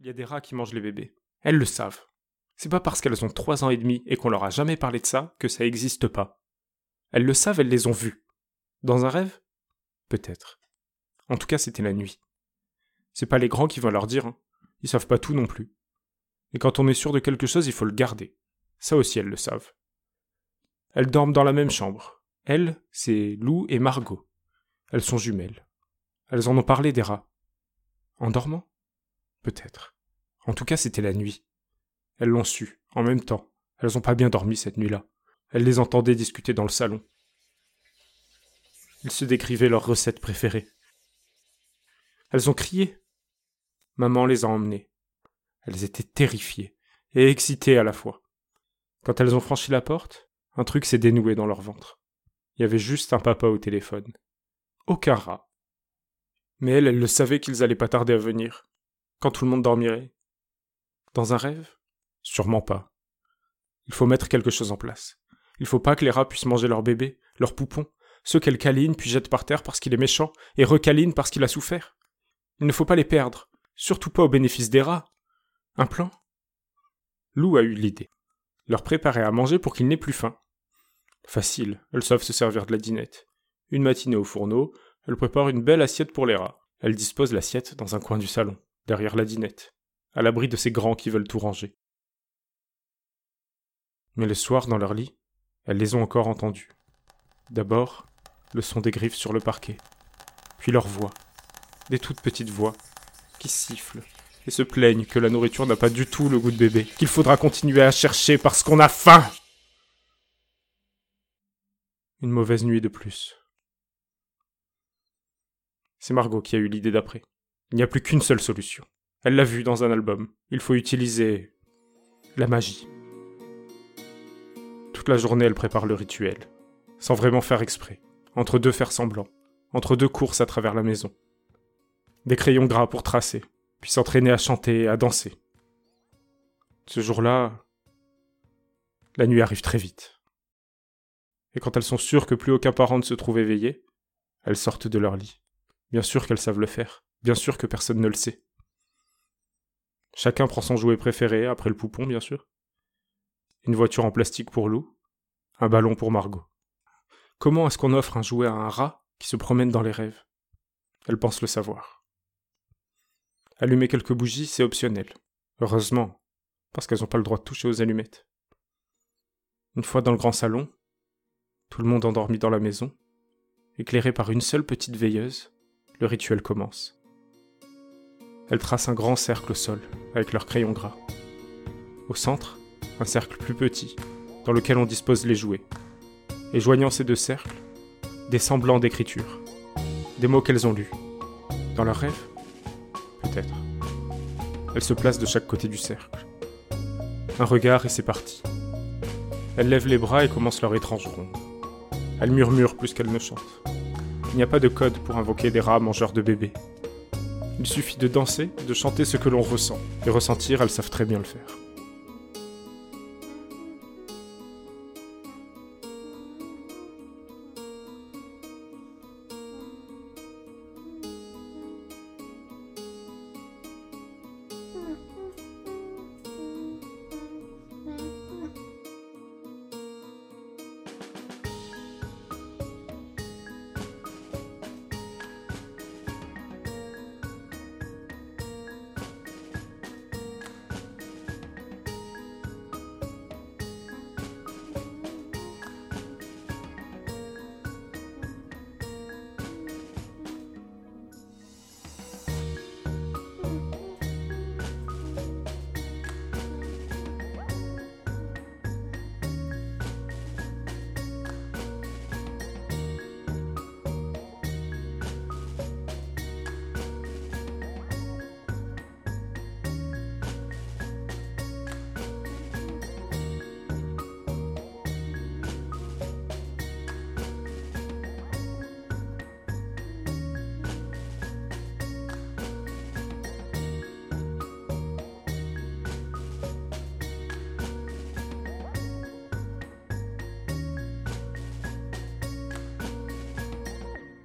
Il y a des rats qui mangent les bébés. Elles le savent. C'est pas parce qu'elles ont trois ans et demi et qu'on leur a jamais parlé de ça que ça existe pas. Elles le savent, elles les ont vus. Dans un rêve? Peut-être. En tout cas, c'était la nuit. C'est pas les grands qui vont leur dire, hein. ils savent pas tout non plus. Et quand on est sûr de quelque chose, il faut le garder. Ça aussi, elles le savent. Elles dorment dans la même chambre. Elles, c'est Lou et Margot. Elles sont jumelles. Elles en ont parlé des rats. En dormant? Peut-être. En tout cas, c'était la nuit. Elles l'ont su, en même temps. Elles n'ont pas bien dormi cette nuit-là. Elles les entendaient discuter dans le salon. Ils se décrivaient leurs recettes préférées. Elles ont crié. Maman les a emmenées. Elles étaient terrifiées et excitées à la fois. Quand elles ont franchi la porte, un truc s'est dénoué dans leur ventre. Il y avait juste un papa au téléphone. Aucun rat. Mais elles, elles le savaient qu'ils allaient pas tarder à venir, quand tout le monde dormirait. Dans un rêve? Sûrement pas. Il faut mettre quelque chose en place. Il faut pas que les rats puissent manger leurs bébés, leurs poupons, ceux qu'elles câlinent puis jettent par terre parce qu'il est méchant, et recâlinent parce qu'il a souffert. Il ne faut pas les perdre, surtout pas au bénéfice des rats. Un plan? Lou a eu l'idée. Leur préparer à manger pour qu'ils n'aient plus faim. Facile, elles savent se servir de la dinette. Une matinée au fourneau, elle prépare une belle assiette pour les rats. Elle dispose l'assiette dans un coin du salon, derrière la dinette, à l'abri de ces grands qui veulent tout ranger. Mais le soir, dans leur lit, elles les ont encore entendus. D'abord, le son des griffes sur le parquet, puis leur voix, des toutes petites voix, qui sifflent et se plaignent que la nourriture n'a pas du tout le goût de bébé, qu'il faudra continuer à chercher parce qu'on a faim. Une mauvaise nuit de plus. C'est Margot qui a eu l'idée d'après. Il n'y a plus qu'une seule solution. Elle l'a vu dans un album. Il faut utiliser la magie la journée, elle prépare le rituel, sans vraiment faire exprès, entre deux fers semblants, entre deux courses à travers la maison. Des crayons gras pour tracer, puis s'entraîner à chanter et à danser. Ce jour-là, la nuit arrive très vite. Et quand elles sont sûres que plus aucun parent ne se trouve éveillé, elles sortent de leur lit. Bien sûr qu'elles savent le faire, bien sûr que personne ne le sait. Chacun prend son jouet préféré, après le poupon, bien sûr. Une voiture en plastique pour Lou, un ballon pour Margot. Comment est-ce qu'on offre un jouet à un rat qui se promène dans les rêves? Elle pense le savoir. Allumer quelques bougies, c'est optionnel. Heureusement, parce qu'elles n'ont pas le droit de toucher aux allumettes. Une fois dans le grand salon, tout le monde endormi dans la maison, éclairé par une seule petite veilleuse, le rituel commence. Elles tracent un grand cercle au sol avec leur crayon gras. Au centre, un cercle plus petit dans lequel on dispose les jouets, et joignant ces deux cercles, des semblants d'écriture, des mots qu'elles ont lus. Dans leurs rêves Peut-être. Elles se placent de chaque côté du cercle. Un regard et c'est parti. Elles lèvent les bras et commencent leur étrange ronde. Elles murmurent plus qu'elles ne chantent. Il n'y a pas de code pour invoquer des rats mangeurs de bébés. Il suffit de danser, de chanter ce que l'on ressent, et ressentir, elles savent très bien le faire.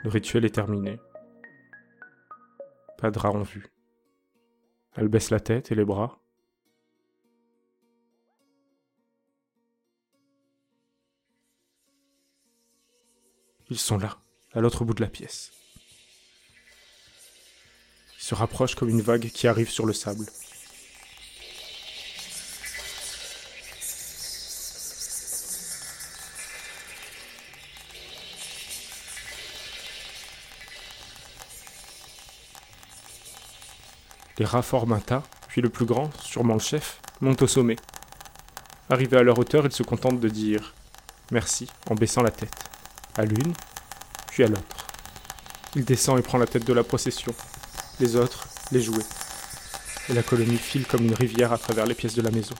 Le rituel est terminé. Pas de rat en vue. Elle baisse la tête et les bras. Ils sont là, à l'autre bout de la pièce. Ils se rapprochent comme une vague qui arrive sur le sable. Les rats tas, puis le plus grand, sûrement le chef, monte au sommet. Arrivé à leur hauteur, ils se contentent de dire merci en baissant la tête, à l'une, puis à l'autre. Il descend et prend la tête de la procession, les autres, les jouets. Et la colonie file comme une rivière à travers les pièces de la maison.